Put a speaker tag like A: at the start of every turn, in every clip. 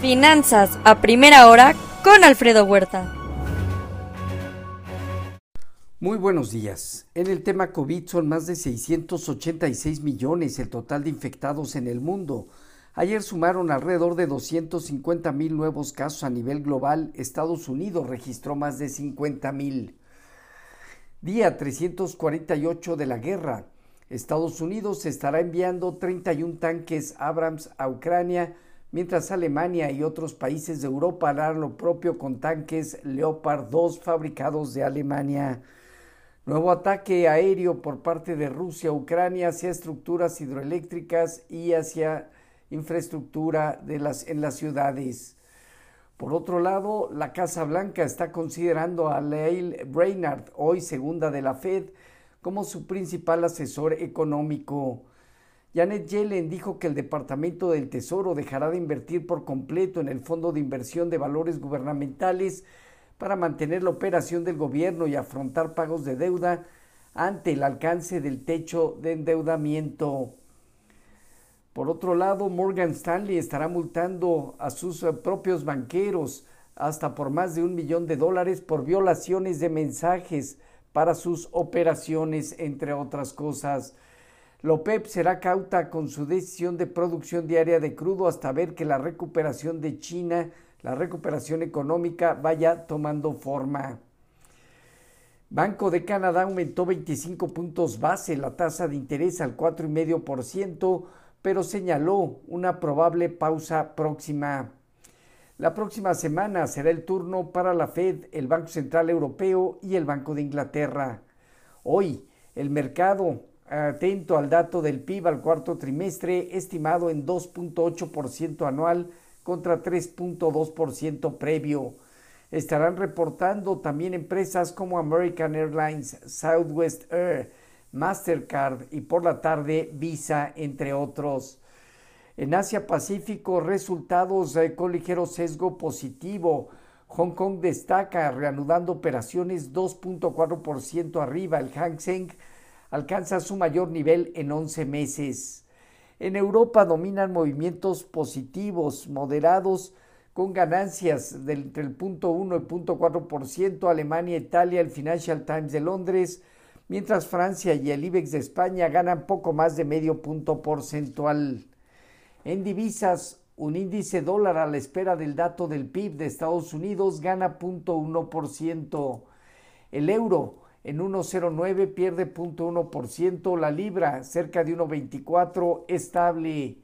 A: Finanzas a primera hora con Alfredo Huerta.
B: Muy buenos días. En el tema COVID son más de 686 millones el total de infectados en el mundo. Ayer sumaron alrededor de 250 mil nuevos casos a nivel global. Estados Unidos registró más de 50 mil. Día 348 de la guerra. Estados Unidos estará enviando 31 tanques Abrams a Ucrania mientras Alemania y otros países de Europa harán lo propio con tanques Leopard 2 fabricados de Alemania. Nuevo ataque aéreo por parte de Rusia a Ucrania hacia estructuras hidroeléctricas y hacia infraestructura en las ciudades. Por otro lado, la Casa Blanca está considerando a Lael Brainard, hoy segunda de la Fed, como su principal asesor económico. Janet Yellen dijo que el Departamento del Tesoro dejará de invertir por completo en el Fondo de Inversión de Valores Gubernamentales para mantener la operación del gobierno y afrontar pagos de deuda ante el alcance del techo de endeudamiento. Por otro lado, Morgan Stanley estará multando a sus eh, propios banqueros hasta por más de un millón de dólares por violaciones de mensajes para sus operaciones, entre otras cosas. Lopep será cauta con su decisión de producción diaria de crudo hasta ver que la recuperación de China, la recuperación económica vaya tomando forma. Banco de Canadá aumentó 25 puntos base la tasa de interés al 4,5%, pero señaló una probable pausa próxima. La próxima semana será el turno para la Fed, el Banco Central Europeo y el Banco de Inglaterra. Hoy, el mercado atento al dato del PIB al cuarto trimestre, estimado en 2.8% anual contra 3.2% previo. Estarán reportando también empresas como American Airlines, Southwest Air, Mastercard y por la tarde Visa, entre otros. En Asia Pacífico, resultados con ligero sesgo positivo. Hong Kong destaca reanudando operaciones 2.4% arriba. El Hang Seng alcanza su mayor nivel en 11 meses. En Europa dominan movimientos positivos, moderados, con ganancias del, entre el 0.1 y 0.4%, Alemania, Italia, el Financial Times de Londres, mientras Francia y el IBEX de España ganan poco más de medio punto porcentual. En divisas, un índice dólar a la espera del dato del PIB de Estados Unidos gana 0.1%. El euro en 1,09 pierde 0.1%, la libra cerca de 1,24 estable.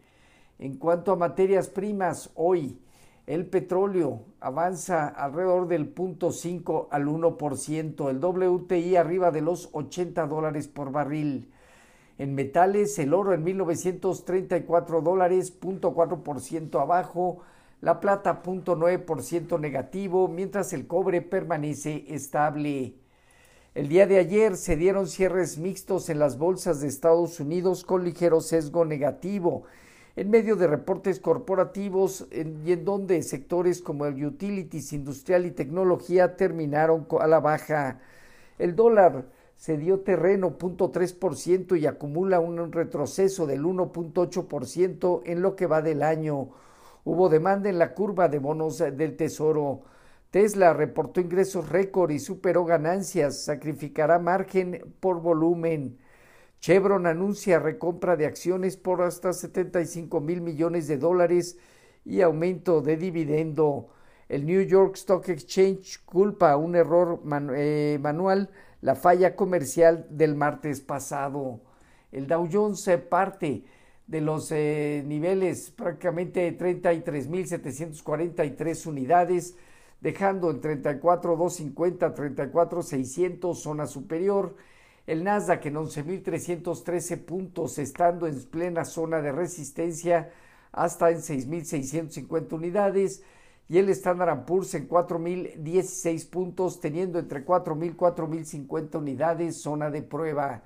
B: En cuanto a materias primas, hoy el petróleo avanza alrededor del 0.5 al 1%, el WTI arriba de los 80 dólares por barril. En metales, el oro en 1934 dólares, 0.4% abajo, la plata 0.9% negativo, mientras el cobre permanece estable. El día de ayer se dieron cierres mixtos en las bolsas de Estados Unidos con ligero sesgo negativo, en medio de reportes corporativos y en donde sectores como el utilities, industrial y tecnología terminaron a la baja. El dólar se dio terreno 0.3% y acumula un retroceso del 1.8% en lo que va del año. Hubo demanda en la curva de bonos del Tesoro. Tesla reportó ingresos récord y superó ganancias, sacrificará margen por volumen. Chevron anuncia recompra de acciones por hasta 75 mil millones de dólares y aumento de dividendo. El New York Stock Exchange culpa un error eh, manual la falla comercial del martes pasado. El Dow Jones se parte de los eh, niveles prácticamente 33.743 unidades dejando en 34,250, 34,600 zona superior. El Nasdaq en 11.313 puntos, estando en plena zona de resistencia hasta en 6.650 unidades. Y el Standard Poor's en 4.016 puntos, teniendo entre 4.000 y 4.050 unidades, zona de prueba.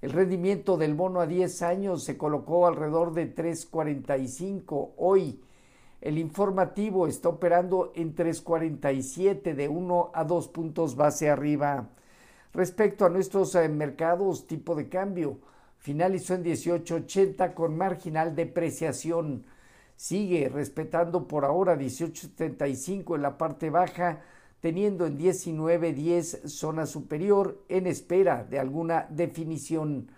B: El rendimiento del bono a 10 años se colocó alrededor de 3.45. Hoy, el informativo está operando en 3.47 de 1 a 2 puntos base arriba. Respecto a nuestros eh, mercados, tipo de cambio finalizó en 18.80 con marginal depreciación. sigue respetando por ahora 18.75 en la parte baja, teniendo en 19.10 zona superior en espera de alguna definición.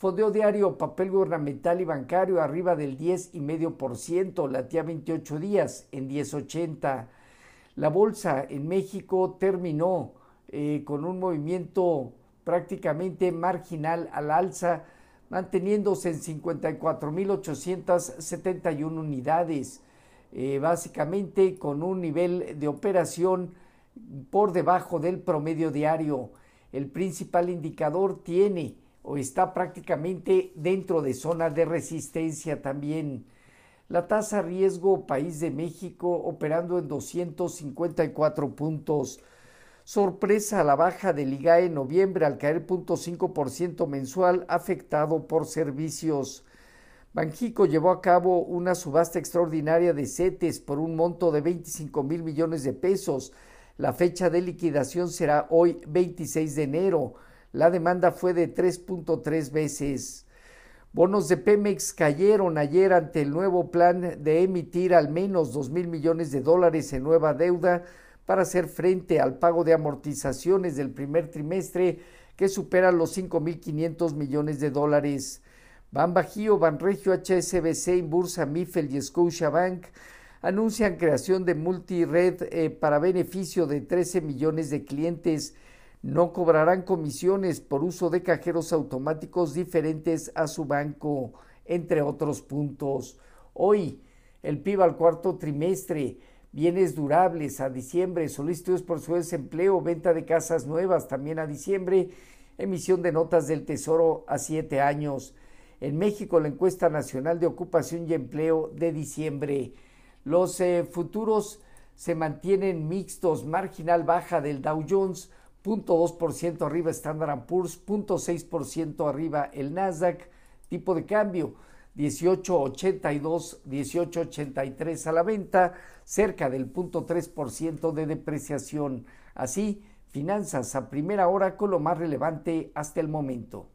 B: Fondeo diario, papel gubernamental y bancario arriba del 10,5%, latía 28 días en 10.80. La bolsa en México terminó eh, con un movimiento prácticamente marginal al alza, manteniéndose en 54.871 unidades, eh, básicamente con un nivel de operación por debajo del promedio diario. El principal indicador tiene o está prácticamente dentro de zona de resistencia también. La tasa riesgo país de México operando en 254 puntos. Sorpresa a la baja del IGAE en noviembre al caer 0.5% mensual afectado por servicios. Banjico llevó a cabo una subasta extraordinaria de CETES por un monto de 25 mil millones de pesos. La fecha de liquidación será hoy 26 de enero. La demanda fue de 3.3 veces. Bonos de Pemex cayeron ayer ante el nuevo plan de emitir al menos 2 mil millones de dólares en nueva deuda para hacer frente al pago de amortizaciones del primer trimestre que supera los 5.500 millones de dólares. Ban Bajío, Banregio, HSBC, Inbursa, Mifel y Scotiabank anuncian creación de multired eh, para beneficio de 13 millones de clientes. No cobrarán comisiones por uso de cajeros automáticos diferentes a su banco, entre otros puntos. Hoy, el PIB al cuarto trimestre bienes durables a diciembre, solicitudes por su desempleo, venta de casas nuevas también a diciembre, emisión de notas del Tesoro a siete años. En México, la encuesta nacional de ocupación y empleo de diciembre. Los eh, futuros se mantienen mixtos, marginal baja del Dow Jones, 0.2% arriba Standard Poor's, 0.6% arriba el Nasdaq, tipo de cambio 1882, 1883 a la venta, cerca del 0.3% de depreciación. Así, finanzas a primera hora con lo más relevante hasta el momento.